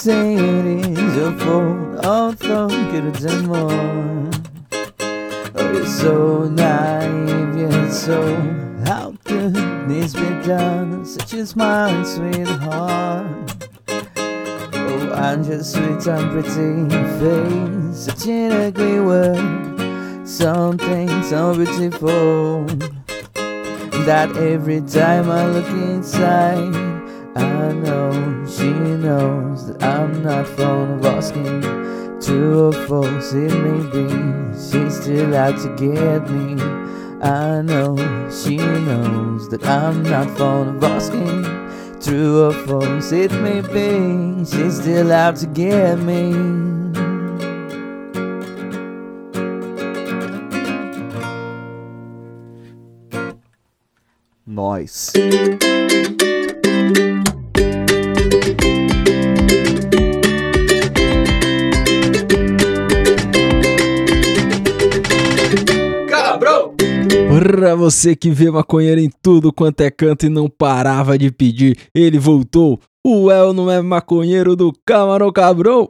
say it is your fault, could have done more. Oh, you're so naive, yet so how could this be done? Such a smile, sweetheart. Oh, I'm sweet and pretty face, such an ugly word, something so beautiful that every time I look inside, I know she knows that I'm not fond of asking. True or false it may be, she's still out to get me. I know she knows that I'm not fond of asking. True or false it may be, she's still out to get me. Nós. Pra você que vê maconheiro em tudo quanto é canto e não parava de pedir, ele voltou. O El não é maconheiro do Camarão Cabrão.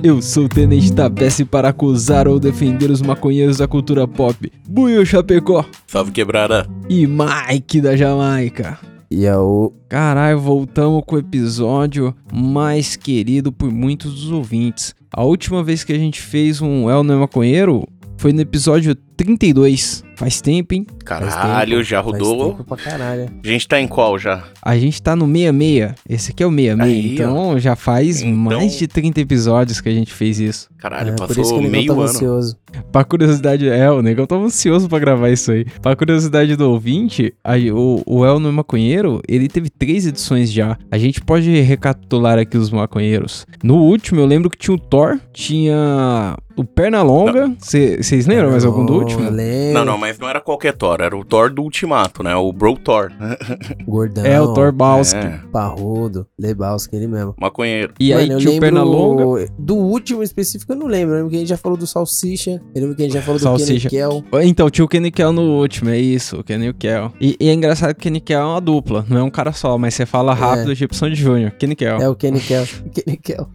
Eu sou o Tenente Tabesse para acusar ou defender os maconheiros da cultura pop. Buiu Chapecó Salve quebrada! e Mike da Jamaica. E é o Caralho, voltamos com o episódio mais querido por muitos dos ouvintes. A última vez que a gente fez um El não é maconheiro foi no episódio 32. Faz tempo, hein? Caralho, já Faz rodou. tempo pra caralho. A gente tá em qual já? A gente tá no 66. Esse aqui é o 66. Aí, então já faz Então- mais de 30 episódios que a gente fez isso. Caralho, É, por isso que passou meio tava ano. ansioso. Pra curiosidade, é, o negão tava ansioso pra gravar isso aí. Pra curiosidade do ouvinte, a- o, o El no Maconheiro, ele teve três edições já. A gente pode recapitular aqui os maconheiros. No último, eu lembro que tinha o Thor, tinha o Pernalonga. Vocês lembram mais algum do último? Não, não, mas não era qualquer Thor, era o Thor do Ultimato, né? O Bro Thor. Gordão. É, o Thor Balski. É, Parrudo. Lebowski, ele mesmo. maconheiro. E aí Mano, eu tinha o lembro Pernalonga. Do último específico eu não lembro. Eu lembro que a gente já falou do Salsicha. Eu lembro que a gente já falou Salsicha. do Kenny Kell. Então, tinha o Kenny Kell no último, é isso, o Kenny Kell. E, e é engraçado que o Kenny Kell é uma dupla, não é um cara só, mas você fala rápido, tipo Sandy Júnior, Kenny Kell. É o Kenny Kell. Kenny Kell.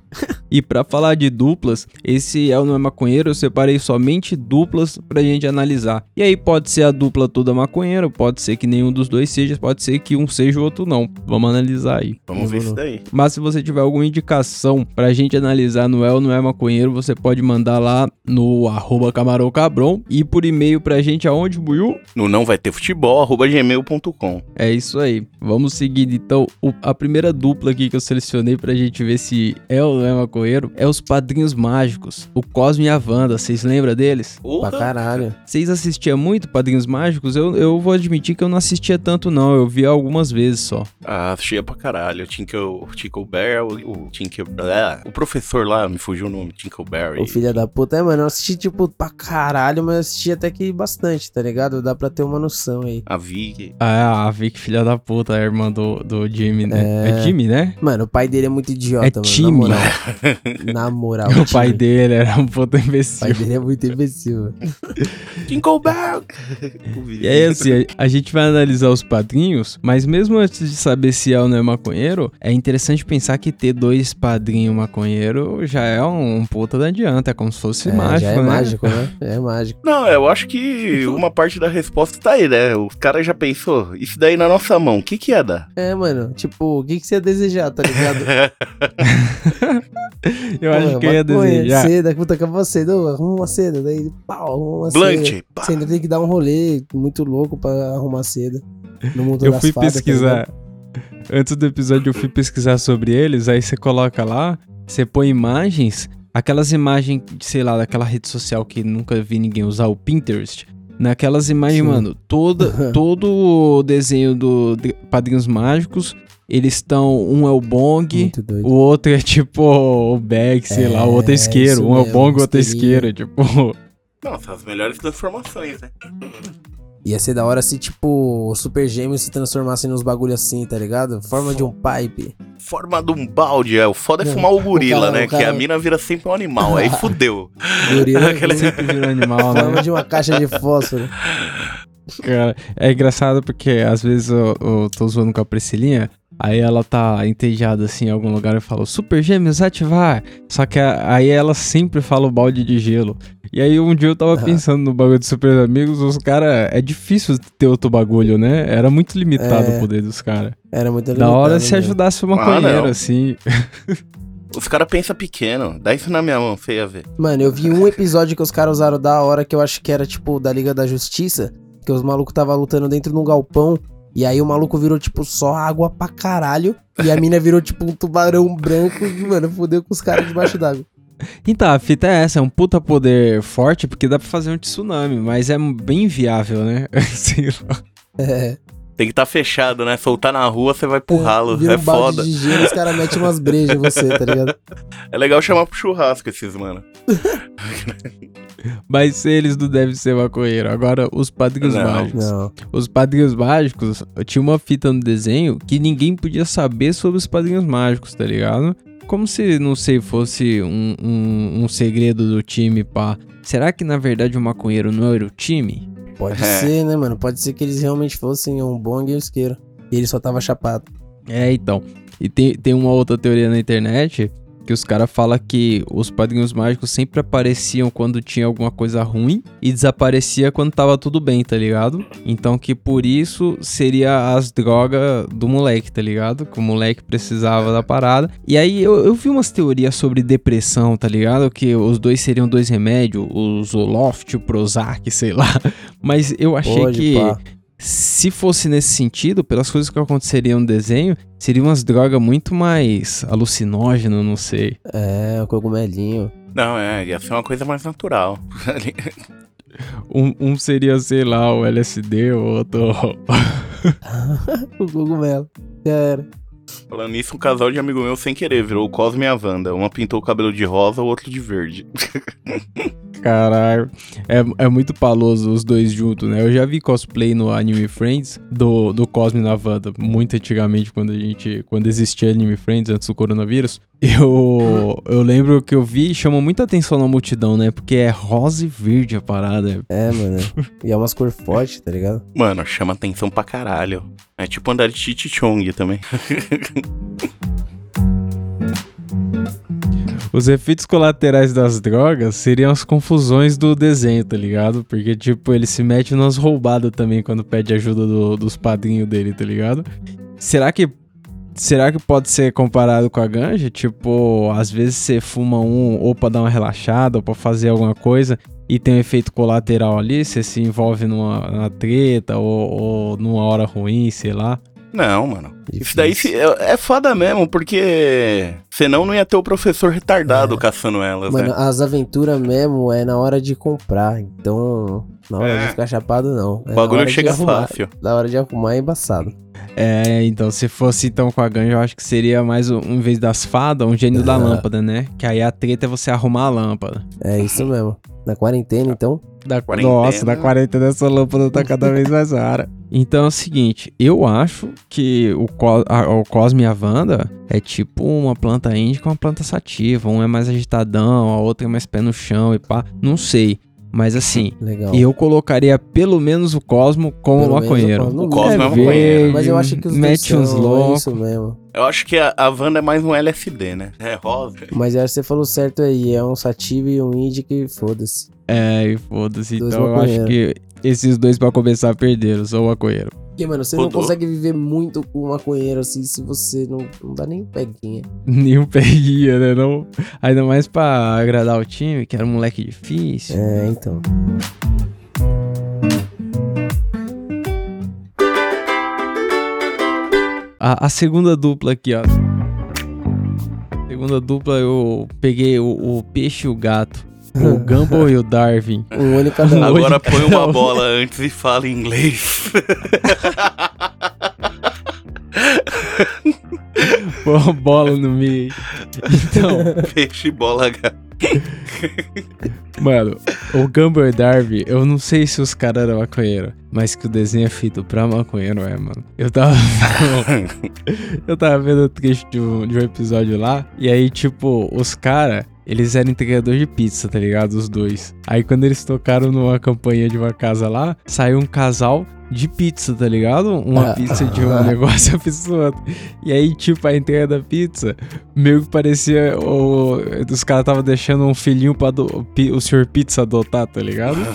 E pra falar de duplas, esse é o Não é Maconheiro, eu separei somente duplas pra gente analisar. E aí pode ser a dupla toda maconheira, pode ser que nenhum dos dois seja, pode ser que um seja o outro não. Vamos analisar aí. Vamos ver isso daí. Mas se você tiver alguma indicação pra gente analisar no É ou Não é Maconheiro, você pode mandar lá no arroba camarão cabron e por e-mail pra gente aonde, Buiu? No não vai ter futebol, arroba gmail.com. É isso aí. Vamos seguir então. O- a primeira dupla aqui que eu selecionei pra gente ver se é ou não é maconheiro é os Padrinhos Mágicos, o Cosme e a Wanda. Vocês lembram deles? Pra caralho. Vocês assistiam muito Padrinhos Mágicos? Eu, eu vou admitir que eu não assistia tanto, não. Eu vi algumas vezes só. Ah, assistia pra caralho. O Tinkle, o Tinkleberry, o, o Tinkle... Ah, o professor lá, me fugiu o nome, Tinkleberry. O filho da puta. É, mano, eu assisti, tipo, pra caralho, mas eu assisti até que bastante, tá ligado? Dá pra ter uma noção aí. A Vig. Ah, a Vic, filha da puta, a irmã do, do Jimmy, né? É, Jimmy, né? Mano, o pai dele é muito idiota, É mano. time. Na moral. Na moral. o pai time. dele era um puta O imbecil. pai dele é muito imbecil. mano. Tinkleberry! E aí, assim, a, a gente vai analisar os padrinhos, mas mesmo antes de saber se é ou não é maconheiro, é interessante pensar que ter dois padrinhos maconheiro já é um, puta da adianta, é como se fosse É, mágico, já é né? mágico, né? É mágico. Não, eu acho que uma parte da resposta tá aí, né? O cara já pensou, isso daí na nossa mão, o que que ia dar? É, mano, tipo, o que, que você ia desejar, tá ligado? Eu acho Pô, que eu ia desejar. Seda, puta, seda, ô, arruma uma seda, daí, pau, arruma uma Blunt, seda. pá. Você ainda tem que dar um rolê muito louco pra arrumar seda. No mundo Eu das fui fadas, tá pesquisar. Antes do episódio, eu fui pesquisar sobre eles. Aí você coloca lá, você põe imagens, aquelas imagens, sei lá, daquela rede social que nunca vi ninguém usar, o Pinterest. Naquelas imagens, Sim. mano, toda, todo o desenho do de Padrinhos Mágicos, eles estão. Um é o Bong, o outro é tipo o Bag, sei lá, o outro é É, isqueiro. Um é o Bong, o outro é isqueiro. Tipo, Nossa, as melhores transformações, né? Ia ser da hora se, tipo, o Super Gêmeos se transformassem nos bagulho assim, tá ligado? Forma de um pipe. Forma de um balde, é. O foda é fumar o o gorila, cara- né? o cara- Que a mina vira sempre um animal, aí fudeu. Gorila, Aquele- sempre vira animal, né? forma de uma caixa de fósforo. Cara, é engraçado porque às vezes eu, eu tô zoando com a Priscilinha. Aí ela tá entediada assim em algum lugar e fala: Super Gêmeos ativar. Só que a- aí ela sempre fala o balde de gelo. E aí um dia eu tava Ah. pensando no bagulho de Super Amigos, os caras. É difícil ter outro bagulho, né? Era muito limitado É. o poder dos caras. Era muito Da hora limitado se mesmo. ajudasse o Ah, maconheiro, assim. Os caras pensam pequeno. Dá isso na minha mão, você ia ver. Mano, eu vi um episódio que os caras usaram da hora que eu acho que era tipo da Liga da Justiça, que os malucos tava lutando dentro de um galpão. E aí o maluco virou, tipo, só água pra caralho. E a mina virou, tipo, um tubarão branco. E, mano, fudeu com os caras debaixo d'água. Então, a fita é essa, é um puta poder forte, porque dá pra fazer um tsunami, mas é bem viável, né? Sei lá. É. Tem que estar fechado, né? Soltar na rua, você vai pro ralo. Vira É um balde foda. de gelo, os caras metem umas brejas em você, tá ligado? É legal chamar pro churrasco esses, mano. Mas eles não devem ser maconheiro. Agora, os padrinhos Não. mágicos. Não. Os padrinhos mágicos, tinha uma fita no desenho que ninguém podia saber sobre os padrinhos mágicos, tá ligado? Como se, não sei, fosse um, um, um segredo do time, pá. Será que na verdade o maconheiro não era o time? Pode É. ser, né, mano? Pode ser que eles realmente fossem um bong e um isqueiro. E ele só tava chapado. É, então. E tem, tem uma outra teoria na internet que os caras falam que os padrinhos mágicos sempre apareciam quando tinha alguma coisa ruim e desaparecia quando tava tudo bem, tá ligado? Então que por isso seria as drogas do moleque, tá ligado? Que o moleque precisava da parada. E aí eu, eu vi umas teorias sobre depressão, tá ligado? Que os dois seriam dois remédios, o Zoloft, o Prozac, sei lá. Mas eu achei Pode, que pá. Se fosse nesse sentido, pelas coisas que aconteceriam no desenho, seriam umas drogas muito mais alucinógenas, não sei. É, o cogumelinho. Não, é, ia ser uma coisa mais natural. Um, um seria, sei lá, o LSD, o outro. o cogumelo. Já era. Falando nisso, um casal de amigo meu sem querer virou o Cosme e a Wanda. Uma pintou o cabelo de rosa, o outro de verde. Caralho. É, é muito paloso os dois juntos, né? Eu já vi cosplay no Anime Friends do, do Cosme na Wanda, muito antigamente, quando a gente. Quando existia Anime Friends, antes do coronavírus. Eu, eu lembro que eu vi e chamou muita atenção na multidão, né? Porque é rosa e verde a parada. É, mano. E é umas cor forte, tá ligado? Mano, chama atenção pra caralho. É tipo andar de Chichichong também. Os efeitos colaterais das drogas seriam as confusões do desenho, tá ligado? Porque, tipo, ele se mete nas roubadas também quando pede ajuda do- dos padrinhos dele, tá ligado? Será que. Será que pode ser comparado com a ganja? Tipo, às vezes você fuma um ou pra dar uma relaxada ou pra fazer alguma coisa e tem um efeito colateral ali, você se envolve numa, numa treta ou, ou numa hora ruim, sei lá. Não, mano. Isso Difícil. daí se- é, é foda mesmo, porque senão não ia ter o professor retardado É. caçando elas, Mano, né? as aventuras mesmo é na hora de comprar. Então, na hora É. de ficar chapado, não. É O na bagulho chega arrumar. fácil. Na hora de arrumar é embaçado. É, então, se fosse então com a ganja, eu acho que seria mais, um, em vez das fadas, um gênio da Ah. lâmpada, né? Que aí a treta é você arrumar a lâmpada. É isso mesmo. Na quarentena, então. Da, Quarentena. Nossa, da quarentena essa lâmpada tá cada vez mais rara. Então é o seguinte, eu acho que o, Co- a- o Cosme e a Wanda é tipo uma planta índica e uma planta sativa. Um é mais agitadão, a outra é mais pé no chão e pá. Não sei. Mas assim, Legal. eu colocaria pelo menos o Cosmo como Pelo o maconheiro. Cosmo. O Cosmo é maconheiro. Mas eu acho que os dois mete uns é isso mesmo. Eu acho que a, a Wanda é mais um LSD, né? É rosa. Mas eu acho que você falou certo aí. É um sativa e um indie que foda-se. É, e foda-se. Então eu acho que esses dois pra começar perderam, sou maconheiro. Porque, mano, você não Rodou. consegue viver muito com um maconheiro assim se você não, não dá nem peguinha. Nenhum peguinha, né? Não... Ainda mais pra agradar o time, que era um moleque difícil. É, então. A, a segunda dupla aqui, ó. Segunda dupla, eu peguei o, o peixe e o gato. O Gumball e o Darwin. Um cada um. Agora põe uma um. bola antes e fala em inglês. Põe uma bola no meio. Então, Peixe, bola, gato. mano, o Gumball e o Darwin, eu não sei se os caras eram maconheiros, mas que o desenho é feito pra maconheiro, é, mano. Eu tava. eu tava vendo o trecho de um, de um episódio lá, e aí, tipo, os caras. Eles eram entregador de pizza, tá ligado? Os dois. Aí quando eles tocaram numa campanha de uma casa lá, saiu um casal de pizza, tá ligado? Uma Ah. pizza de um negócio a pizza do outro. E aí, tipo, a entrega da pizza, meio que parecia. O, os caras estavam deixando um filhinho pra pi- o senhor pizza adotar, tá ligado?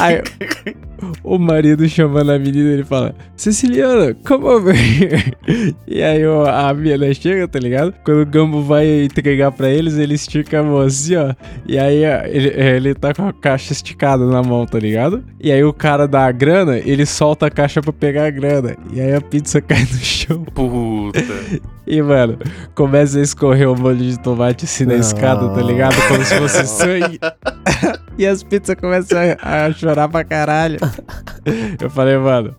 aí, o marido chamando a menina, ele fala: Ceciliana, come over here. E aí o- a menina chega, tá ligado? Quando o Gambo vai entregar pra eles, ele estica a mão assim, ó. E aí ó, ele, ele tá com a caixa esticada na mão, tá ligado? E aí o cara dá a grana, ele solta a caixa pra pegar a grana. E aí a pizza cai no chão. Puta. E, mano, começa a escorrer um molho de tomate assim na Não. escada, tá ligado? Como se fosse sangue. e as pizzas começam a, a chorar pra caralho. Eu falei, mano,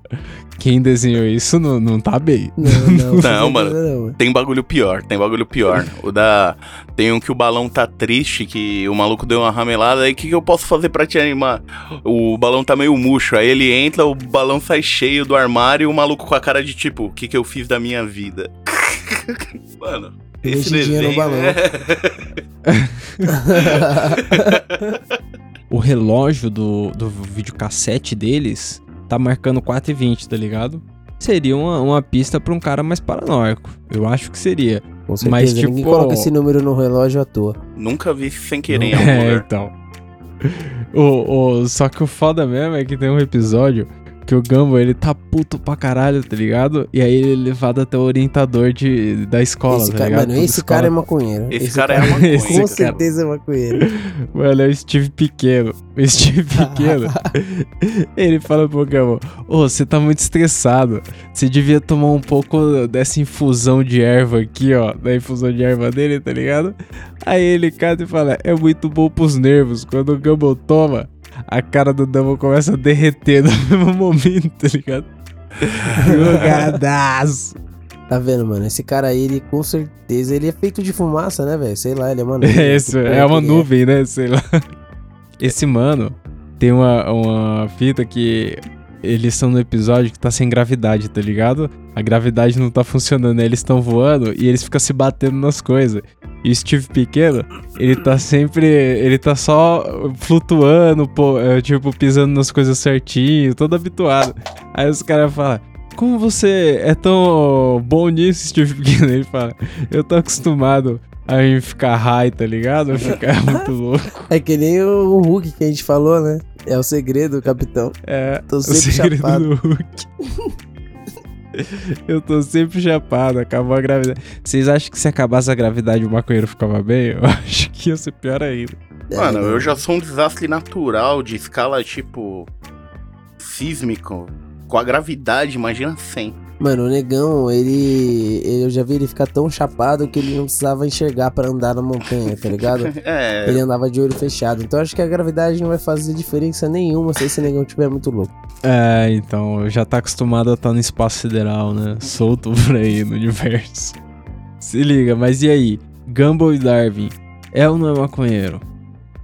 quem desenhou isso não, não tá bem. Não, não. certeza mano. não. Tem bagulho pior, tem bagulho pior. O da. Tem um que o balão tá triste, que o maluco deu uma ramelada, aí o que, que eu posso fazer pra te animar? O balão tá meio murcho, aí ele entra, o balão sai cheio do armário e o maluco com a cara de tipo, o que, que eu fiz da minha vida? Mano. Esse Mexidinha no balão. é... O relógio do, do videocassete deles tá marcando 4,20, tá ligado? Seria uma, uma pista pra um cara mais paranoico. Eu acho que seria. Com certeza, Mas, ninguém tipo- coloca esse número no relógio à toa. Nunca vi sem querer em algum É, lugar. então. O, o, só que o foda mesmo é que tem um episódio que o Gumball, ele tá puto pra caralho, tá ligado? E aí ele é levado até o orientador de, da escola, esse tá cara, ligado? mano, esse Toda cara é escola. maconheiro. Esse cara é maconha. Esse Com cara- certeza é maconheiro. Mano, é o Steve Pequeno. O Steve Pequeno, ele fala pro Gumball, ô, você tá muito estressado. Você devia tomar um pouco dessa infusão de erva aqui, ó. Da infusão de erva dele, tá ligado? Aí ele cata e fala, é muito bom pros nervos. Quando o Gumball toma, a cara do Dumbo começa a derreter no mesmo momento, tá ligado? Drogadaço. Tá vendo, mano? Esse cara aí, ele com certeza, ele é feito de fumaça, né, velho? Sei lá, ele é uma nuvem. É, isso, Que é uma ele nuvem, né? Sei lá. Esse mano tem uma, uma fita que eles estão no episódio que tá sem gravidade, tá ligado? A gravidade não tá funcionando, né? eles estão voando e eles ficam se batendo nas coisas. E o Steve Pequeno, ele tá sempre. Ele tá só flutuando, pô, é, tipo, pisando nas coisas certinho, todo habituado. Aí os caras falam. Como você é tão bom nisso, Steve Pequeno? Ele fala, eu tô acostumado a ficar high, tá ligado? Ficar muito louco. É que nem o Hulk que a gente falou, né? É o segredo, capitão. É, Tô o sempre segredo chapado. do Hulk. Eu tô sempre chapado, acabou a gravidade. Vocês acham que se acabasse a gravidade o maconheiro ficava bem? Eu acho que ia ser pior ainda. Mano, É, eu já sou um desastre natural de escala, tipo. sísmico. Com a gravidade, imagina sem. Mano, o negão, ele, ele- Eu já vi ele ficar tão chapado que ele não precisava enxergar pra andar na montanha, tá ligado? É. Ele andava de olho fechado. Então acho que a gravidade não vai fazer diferença nenhuma se esse negão tiver muito louco. É, então, já tá acostumado a estar no espaço sideral, né? Solto por aí no universo. Se liga, mas e aí? Gumball e Darwin, é ou não é maconheiro?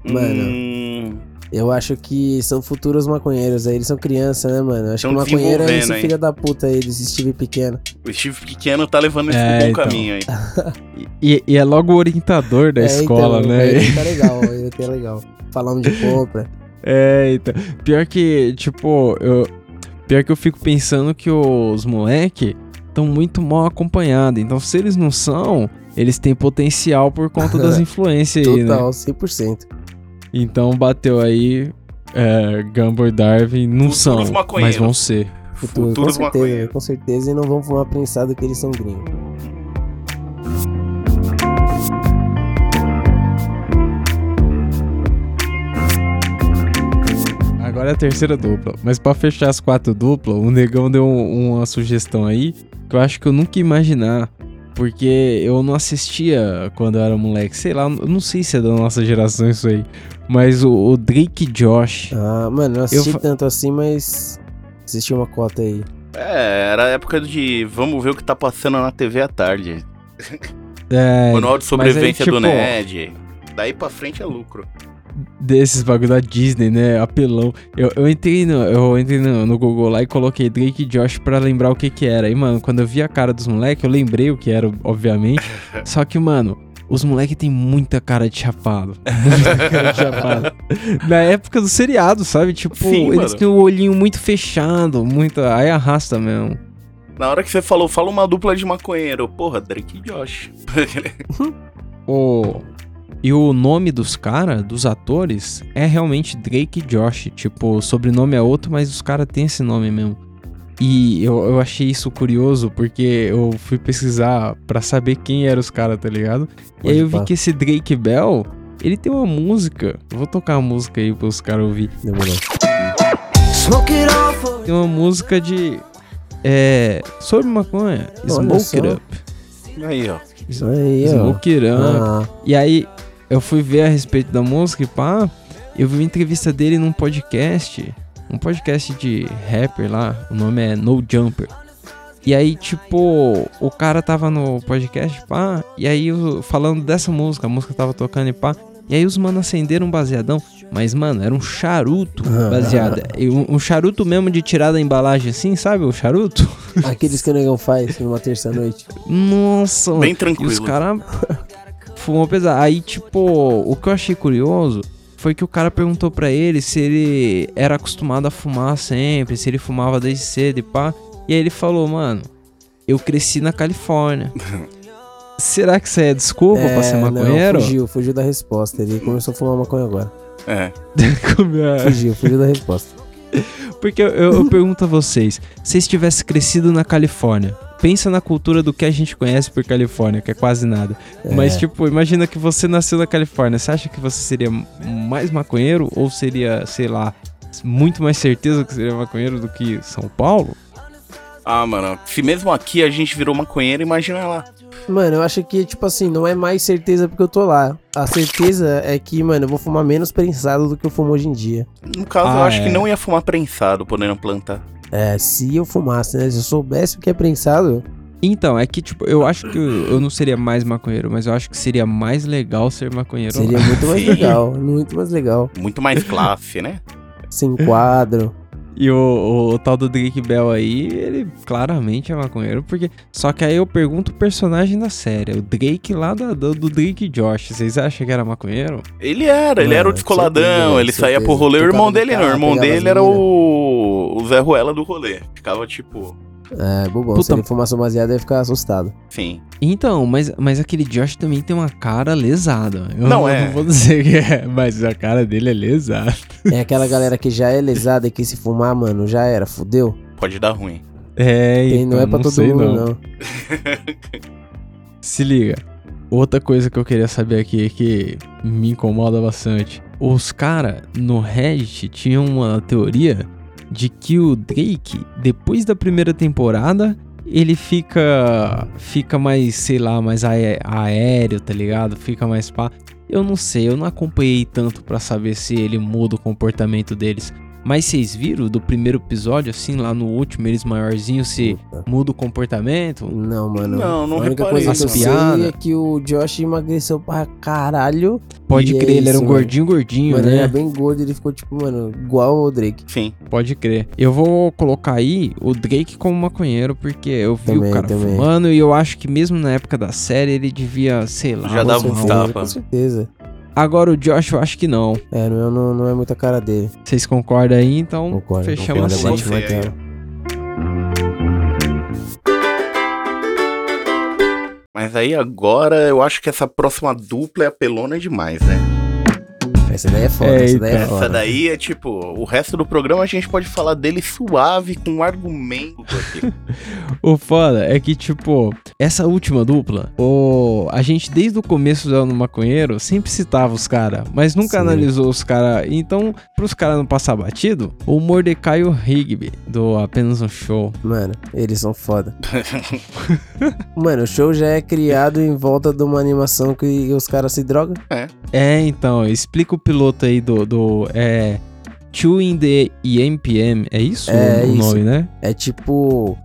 Mano. Hum, Eu acho que são futuros maconheiros aí. Eles são criança, né, mano? Acho Tão que maconheiro é esse filho da puta aí, desse Steve Pequeno. o Steve Pequeno tá levando isso É, pro bom então. caminho aí. E, e é logo o orientador da É, escola, então, né? Ele tá legal, ele tá legal. Falando de compra. É, então. Pior que, tipo, eu. Pior que eu fico pensando que os moleque estão muito mal acompanhados. Então, se eles não são, eles têm potencial por conta das influências aí, né? Total, 100%. Então bateu aí. É, Gumball e Darwin não Futuros são, mas maconheiros. vão ser. Futuro, com Futuros certeza, maconheiros. com certeza. E não vão fumar prensado que eles são gringos. Agora é a terceira dupla. Mas pra fechar as quatro duplas, o Negão deu um- uma sugestão aí que eu acho que eu nunca ia imaginar. Porque eu não assistia quando eu era moleque. Sei lá, eu não sei se é da nossa geração isso aí. Mas o, o Drake Josh. Ah, mano, não assisti fa- tanto assim, mas assisti uma cota aí. É, era a época de vamos ver o que tá passando na TV à tarde. É, Manual de sobrevivência tipo, do Ned. Daí pra frente é lucro. Desses bagulho da Disney, né? Apelão. Eu, eu entrei, no, eu entrei no, no Google lá e coloquei Drake e Josh pra lembrar o que que era. E, mano, quando eu vi a cara dos moleques, eu lembrei o que era, obviamente. Só que, mano, os moleques têm muita cara de chapado. Muita cara de chapado. Na época do seriado, sabe? Tipo, Sim, eles têm o olhinho muito fechado, muito. Aí arrasta mesmo. Na hora que você falou, fala uma dupla de maconheiro. Porra, Drake e Josh. O... E o nome dos caras, dos atores, é realmente Drake e Josh. Tipo, o sobrenome é outro, mas os caras têm esse nome mesmo. E eu, eu achei isso curioso, porque eu fui pesquisar pra saber quem eram os caras, tá ligado? e aí eu vi pá. que esse Drake Bell, ele tem uma música. Eu Vou tocar a música aí pros caras ouvir. Demorou. Tem uma música de. É. Sobre maconha. Olha Smoke It só. Up. Aí, ó. Isso aí, ó. Smoke It Up. Ah, E aí, eu fui ver a respeito da música e pá, eu vi uma entrevista dele num podcast, um podcast de rapper lá, o nome é No Jumper. E aí, tipo, o cara tava no podcast, pá, e aí falando dessa música, a música tava tocando e pá, e aí os mano acenderam um baseadão, mas mano, era um charuto baseado, e um, um charuto mesmo de tirar da embalagem assim, sabe, o charuto? aqueles que o negão faz numa terça-noite. Nossa, mano. Bem E tranquilo. os caras fumou pesado. Aí, tipo, o que eu achei curioso foi que o cara perguntou pra ele se ele era acostumado a fumar sempre, se ele fumava desde cedo e pá. E aí ele falou, mano, eu cresci na Califórnia. Será que isso aí é desculpa pra ser não, maconheiro? fugiu, fugiu da resposta. Ele começou a fumar maconha agora. É. É? Fugiu, fugiu da resposta. Porque eu, eu- eu pergunto a vocês, se vocês tivessem crescido na Califórnia, pensa na cultura do que a gente conhece por Califórnia, que é quase nada. Mas, É. tipo, imagina que você nasceu na Califórnia. Você acha que você seria mais maconheiro ou seria, sei lá, muito mais certeza que seria maconheiro do que São Paulo? Ah, mano, se mesmo aqui a gente virou maconheiro, imagina lá. Mano, eu acho que, tipo assim, não é mais certeza porque eu tô lá. A certeza é que, mano, eu vou fumar menos prensado do que eu fumo hoje em dia. No caso, eu Ah, acho que é. não ia fumar prensado, podendo plantar. É, se eu fumasse, né? Se eu soubesse o que é prensado, Então, é que, tipo, eu acho que eu, não seria mais maconheiro, mas eu acho que seria mais legal ser maconheiro. seria lá. muito mais Sim. legal. Muito mais legal. Muito mais classe, né? Sem quadro. E o, o, o tal do Drake Bell aí, ele claramente é maconheiro, porque. Só que aí eu pergunto o personagem da série, o Drake lá da- do, do Drake Josh. Vocês acham que era maconheiro? Ele era, ele era o Mano, descoladão, certeza, ele saía pro rolê. O irmão dele não, o irmão dele era o, o Zé Ruela do rolê. Ficava tipo, É, bobão. Puta- Se ele fumasse um baseado, eu ia ficar assustado. sim. Então, mas, mas aquele Josh também tem uma cara lesada. Eu Não, é. Não vou dizer que é, mas a cara dele é lesada. É aquela galera que já é lesada e que se fumar, mano, já era, fudeu. Pode dar ruim. É, então, não é pra todo sei, mundo, não. não. Se liga. Outra coisa que eu queria saber aqui que me incomoda bastante. Os caras no Reddit tinham uma teoria de que o Drake, depois da primeira temporada, ele fica fica mais, sei lá, mais aé- aéreo, tá ligado? Fica mais pá. Eu não sei, eu não acompanhei tanto pra saber se ele muda o comportamento deles. Mas vocês viram do primeiro episódio, assim, lá no último, eles maiorzinhos, se Puta. muda o comportamento? Não, mano. Não, não A única reparei. coisa que eu sei é que o Josh emagreceu pra caralho. Pode é crer, ele era um isso, mano. gordinho, gordinho, Mano, ele né? era bem gordo, ele ficou tipo, mano, igual o Drake. Sim. Pode crer. Eu vou colocar aí o Drake como maconheiro, porque eu vi Também, o cara também. fumando e eu acho que mesmo na época da série ele devia, sei lá. Já dava certeza, tapas. Com certeza. Agora o Josh eu acho que não. É, não, é- não, não é muita cara dele. Vocês concordam aí? Então Concordo. fechamos assim. Mas aí agora eu acho que essa próxima dupla é apelona demais, né? Essa daí é foda, essa daí é Eita. Essa foda. daí é tipo, o resto do programa a gente pode falar dele suave, com um argumento aqui. O foda é que, tipo, essa última dupla, o... a gente desde o começo do ano maconheiro sempre citava os caras, mas nunca Sim. analisou os caras. Então, pros caras não passar batido, o Mordecai e o Rigby, do Apenas um Show. Mano, eles são foda. Mano, o show já é criado em volta de uma animação que os caras se drogam. É, então, explica o piloto aí do. do é. In the EMPM, é isso É o isso. nome, né? É tipo.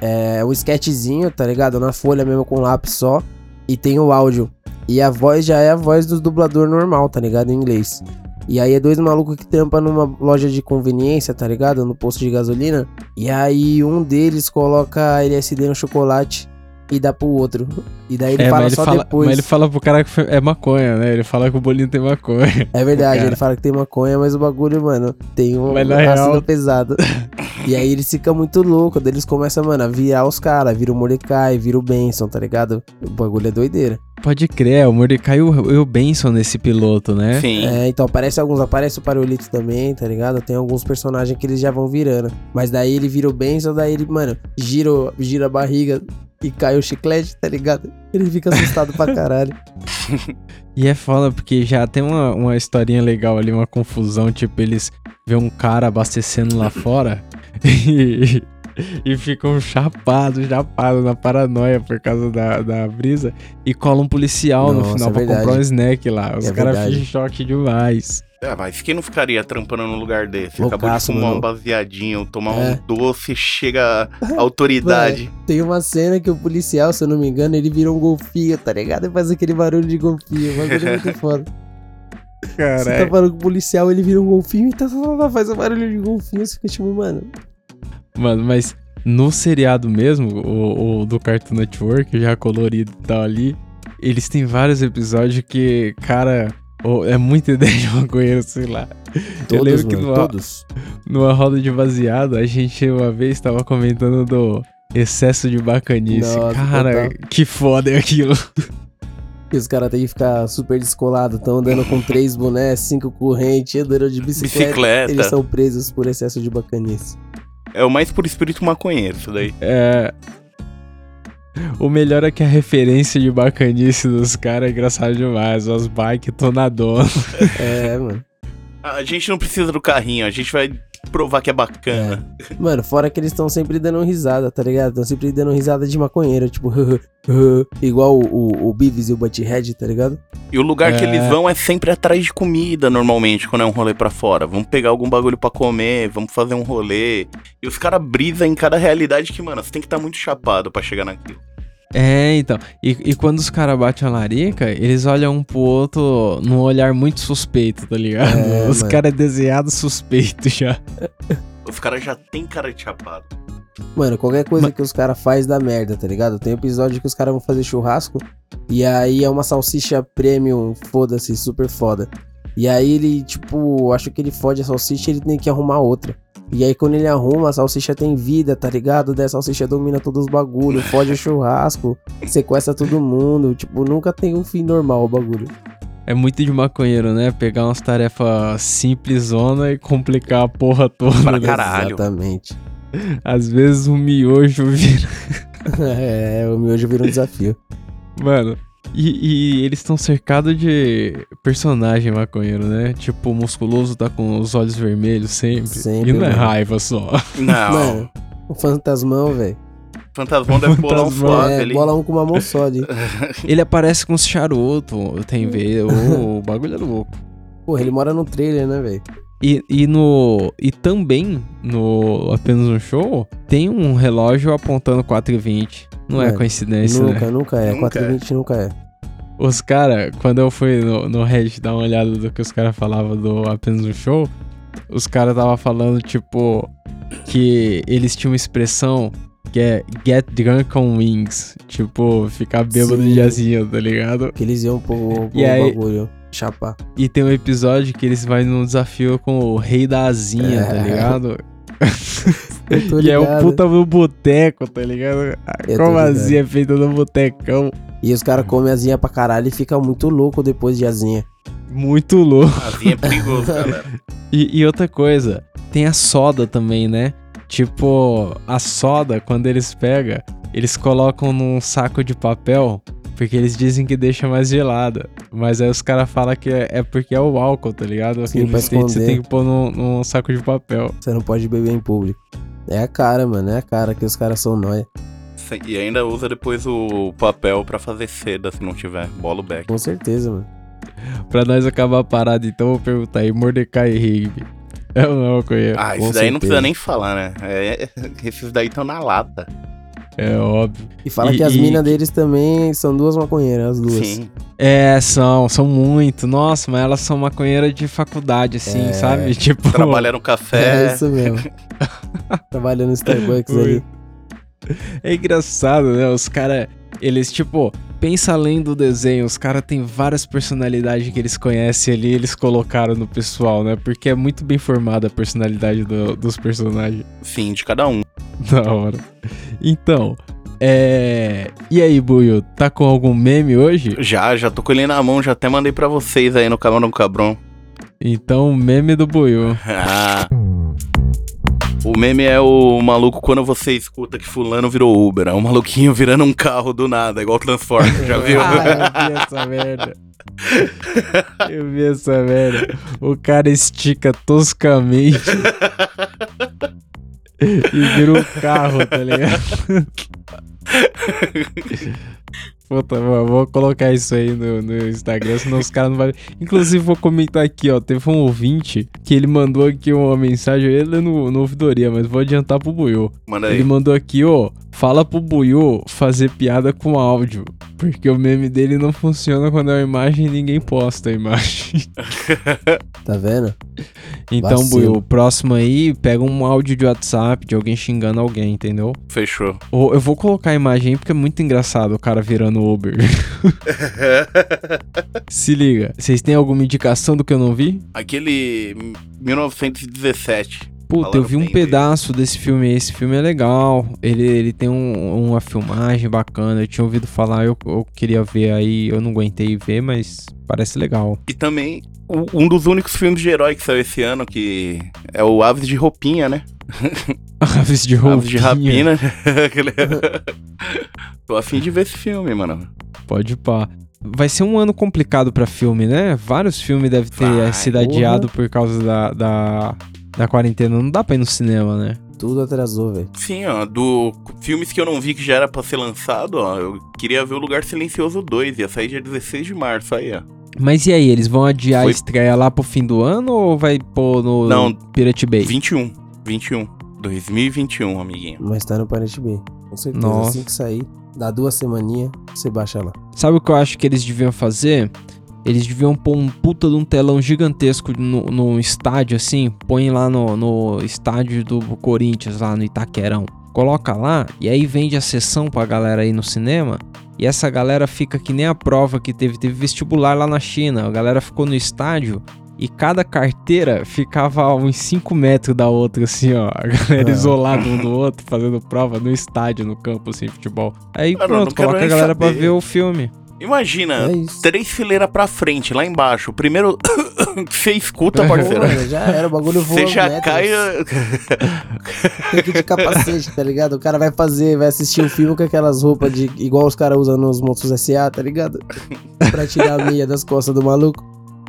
É um sketchzinho, tá ligado? Na folha mesmo com lápis só. E tem o áudio. E a voz já é a voz do dublador normal, tá ligado? Em inglês. E aí é dois malucos que trampam numa loja de conveniência, tá ligado? No posto de gasolina. E aí um deles coloca LSD no chocolate. E dá pro outro. E daí ele é, fala ele só fala, depois. mas ele fala pro cara que é maconha, né? Ele fala que o bolinho tem maconha. É verdade, ele fala que tem maconha, mas o bagulho, mano, tem um ácido real- pesado. e aí eles ficam muito loucos, daí eles começam, mano, a virar os caras, vira o Mordecai, vira o Benson, tá ligado? O bagulho é doideira. Pode crer, o Mordecai e o, o Benson nesse piloto, né? Sim. É, então aparece alguns, aparece o Parolito também, tá ligado? Tem alguns personagens que eles já vão virando. Mas daí ele vira o Benson, daí ele, mano, gira, gira a barriga e cai o chiclete, tá ligado? Ele fica assustado pra caralho. E é foda porque já tem uma, uma historinha legal ali, uma confusão, tipo, eles vê um cara abastecendo lá fora e, e ficam chapados, chapados na paranoia por causa da, da brisa e cola um policial no Nossa, final é pra verdade. comprar um snack lá. Os É caras ficam em choque demais. É, mas quem não ficaria trampando num lugar desse? Acabou de Loucaço, fumar mano. um baseadinho, tomar É. um doce, chega a autoridade. Tem uma cena que o policial, se eu não me engano, ele vira um golfinho, tá ligado? E faz aquele barulho de golfinho. O bagulho é muito foda. Você tá falando com o policial, ele vira um golfinho e tá, tá, tá, tá, faz um barulho de golfinho. Você fica tipo, mano. Mano, mas no seriado mesmo, o, o do Cartoon Network, já colorido e tal ali, eles têm vários episódios que, cara, ô, é muita ideia de maconheiro, sei lá. Eu Todos, lembro que mano, no- todos. Numa roda de baseado, a gente uma vez tava comentando do excesso de bacanice. Nossa, cara, total. que foda é aquilo. E os caras têm que ficar super descolados. Tão andando com três bonés, cinco correntes, andando de bicicleta. Bicicleta. Eles são presos por excesso de bacanice. É o mais por espírito maconheiro, isso daí. É. O melhor é que a referência de bacanice dos caras é engraçado demais. As bike tonadonas. É, mano. A gente não precisa do carrinho, a gente vai provar que é bacana. Mano, fora que eles estão sempre dando risada, tá ligado? Estão sempre dando risada de maconheiro, tipo, igual o, o, o Beavis e o Butthead, tá ligado? E o lugar que É. eles vão é sempre atrás de comida, normalmente, quando é um rolê pra fora. Vamos pegar algum bagulho pra comer, vamos fazer um rolê. E os caras brisam em cada realidade que, mano, você tem que estar muito chapado pra chegar naquilo. É, então. E, e quando os caras batem a larica, eles olham um pro outro num olhar muito suspeito, tá ligado? É, os caras é desenhado suspeito já. Os caras já tem cara de chapado. Mano, qualquer coisa que os caras faz dá merda, tá ligado? Tem episódio que os caras vão fazer churrasco e aí é uma salsicha premium, foda-se, super foda. E aí ele, tipo, acho que ele fode a salsicha e ele tem que arrumar outra. E aí quando ele arruma, a salsicha tem vida, tá ligado? Daí a salsicha domina todos os bagulhos, fode o churrasco, sequestra todo mundo. Tipo, nunca tem um fim normal o bagulho. É muito de maconheiro, né? Pegar umas tarefas simples zona e complicar a porra toda. Pra né? caralho. Exatamente. Às vezes o miojo vira. é, o miojo vira um desafio. Mano. E, e eles estão cercados de personagem maconheiro, né? Tipo, o musculoso tá com os olhos vermelhos sempre. Sempre, e não é mano. raiva só. Não, Mano, o fantasmão, velho. Fantasmão deve bolar um suave É, ali. bola um com uma mão só ali. Ele aparece com os charutos, tem ver. O, o bagulho é louco. Porra, ele mora no trailer, né, velho? E, e no. E também no Apenas um Show tem um relógio apontando 4h20. Não é Mano, coincidência, né? Nunca, nunca é. Nunca 420 nunca é. Os caras, quando eu fui no, no Reddit dar uma olhada do que os caras falavam do Apenas um Show, os caras tava falando, tipo, que eles tinham uma expressão que é Get Drunk on Wings. Tipo, ficar bêbado Sim. de asinha, tá ligado? Que eles iam pro, pro E aí- bagulho. Chapar. E tem um episódio que eles vão num desafio com o rei da asinha, tá É. ligado? Eu tô Que é o ligado. puta no boteco, tá ligado? Tô Como a ligado. asinha é feita no botecão. E os caras comem asinha pra caralho e ficam muito louco depois de asinha. Muito louco. Asinha é perigoso, galera. E, e outra coisa, tem a soda também, né? Tipo, a soda, quando eles pegam, eles colocam num saco de papel, porque eles dizem que deixa mais gelada. Mas aí os caras falam que é, é porque é o álcool, tá ligado? Sim, States você tem que pôr num, num saco de papel. Você não pode beber em público. É a cara, mano. É a cara que os caras são nóia. Sim, E ainda usa depois o papel pra fazer seda, se não tiver. Bola o back. Com certeza, mano. Pra nós acabar a parada, então eu vou perguntar aí, Mordecai e Rigby. Eu não conheço. Ah, isso daí não certeza. precisa nem falar, né? É, esses daí estão na lata. É óbvio. E fala E- que as e- minas deles também são duas maconheiras, as duas. Sim. É, são, são muito. Nossa, mas elas são maconheiras de faculdade, assim, É. sabe? Tipo. Trabalhar no É, café. isso mesmo. Trabalhando no Starbucks ali. É engraçado, né? Os caras, eles tipo, pensa além do desenho, os caras têm várias personalidades que eles conhecem ali, eles colocaram no pessoal, né? Porque é muito bem formada a personalidade do- dos personagens. Sim, de cada um. Da hora. Então, é. E aí, Buio, tá com algum meme hoje? Já, já tô com ele na mão, já até mandei pra vocês aí no Camarão Cabrão. Então, meme do Buio. Ah. O meme é o maluco quando você escuta que fulano virou Uber. É um maluquinho virando um carro do nada, igual Transformers, já viu? Ah, eu vi essa merda. Eu vi essa merda. O cara estica toscamente. e vira um carro, tá ligado? Puta, mano, vou colocar isso aí no, no Instagram, senão os caras não vão. Inclusive, vou comentar aqui, ó. Teve um ouvinte que ele mandou aqui uma mensagem. Ele no, no ouvidoria, mas vou adiantar pro Buiô. Manda Ele aí. mandou aqui, ó. Fala pro Buiô fazer piada com áudio. Porque o meme dele não funciona quando é uma imagem e ninguém posta a imagem. Tá vendo? Então, Vacilo. Buiô, próximo aí, pega um áudio de WhatsApp de alguém xingando alguém, entendeu? Fechou. Ou eu vou colocar a imagem aí porque é muito engraçado o cara virando Uber. Se liga, vocês têm alguma indicação do que eu não vi? Aquele 1917. Puta, eu vi um bem dele. pedaço desse filme aí. Esse filme é legal. Ele, ele tem um- uma filmagem bacana. Eu tinha ouvido falar, eu, eu queria ver aí. Eu não aguentei ver, mas parece legal. E também um dos únicos filmes de herói que saiu esse ano, que é o Aves de Roupinha, né? Aves de roupinha. Aves de Rapina. Aquele- Tô afim de ver esse filme, mano. Pode pá. Vai ser um ano complicado pra filme, né? Vários filmes devem ter Vai, sido adiado por causa da, da, da quarentena. Não dá pra ir no cinema, né? Tudo atrasou, velho. Sim, ó, do filmes que eu não vi que já era pra ser lançado, ó, eu queria ver o Lugar Silencioso 2, ia sair dia 16 de março aí, ó. Mas e aí, eles vão adiar Foi- a estreia lá pro fim do ano ou vai pôr no Não. Pirate Bay? 21, 21, 2021, amiguinho. Mas tá no Pirate Bay. Com certeza. Nossa. Assim que sair, dá duas semaninhas, você baixa lá. Sabe o que eu acho que eles deviam fazer? Eles deviam pôr um puta de um telão gigantesco no, no estádio, assim. Põe lá no, no estádio do Corinthians, lá no Itaquerão. Coloca lá e aí vende a sessão pra galera ir no cinema. E essa galera fica que nem a prova que teve. Teve vestibular lá na China. A galera ficou no estádio e cada carteira ficava a uns 5 metros da outra, assim, ó. A galera Ah. isolada um do outro, fazendo prova no estádio, no campo, assim, futebol. Aí Cara, pronto, coloca a galera pra saber. ver o filme. Imagina, É três fileiras pra frente, lá embaixo. O primeiro que você escuta. Pô, parceiro. mano, já era, o bagulho voa Você já metros. cai. Tem que de capacete, tá ligado? O cara vai fazer, vai assistir o filme com aquelas roupas de igual os caras usam nos motos SA, tá ligado? pra tirar a meia das costas do maluco.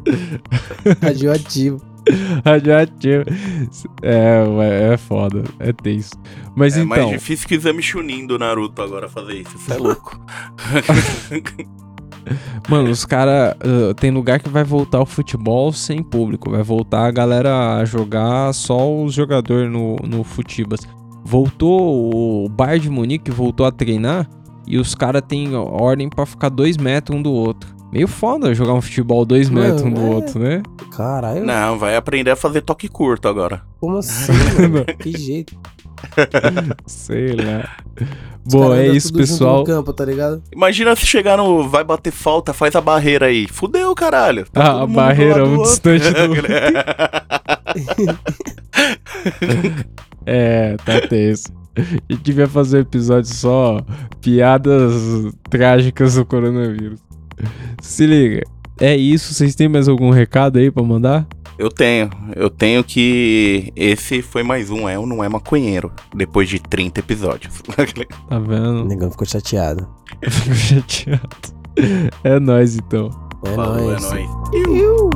Radioativo. Radioativo. É, é foda. É tenso. Mas É então, mais difícil que o exame Chunin do Naruto agora fazer isso. Isso é louco. mano, os caras. tem lugar que vai voltar o futebol sem público. Vai voltar a galera a jogar só os jogadores no, no Futibas. Voltou o Bayern de Munique, voltou a treinar. E os caras têm ordem pra ficar dois metros um do outro. Meio foda jogar um futebol dois Mano, metros um do é. outro, né? Caralho, Não, vai aprender a fazer toque curto agora. como assim? Que jeito. Sei lá. Os Bom, é isso, pessoal. Campo, tá ligado? Imagina se chegar no. Vai bater falta, faz a barreira aí. Fudeu, caralho. Tá Ah, a do barreira do muito outro. distante É, tá tenso. A gente devia fazer um episódio só piadas trágicas do coronavírus. Se liga. É isso, vocês têm mais algum recado aí pra mandar? Eu tenho. Eu tenho que. Esse foi mais um, é ou não é maconheiro. Depois de 30 episódios. Tá O vendo? negão ficou chateado. Fico chateado. É nóis então. É Falou, nóis. é nóis. Iu.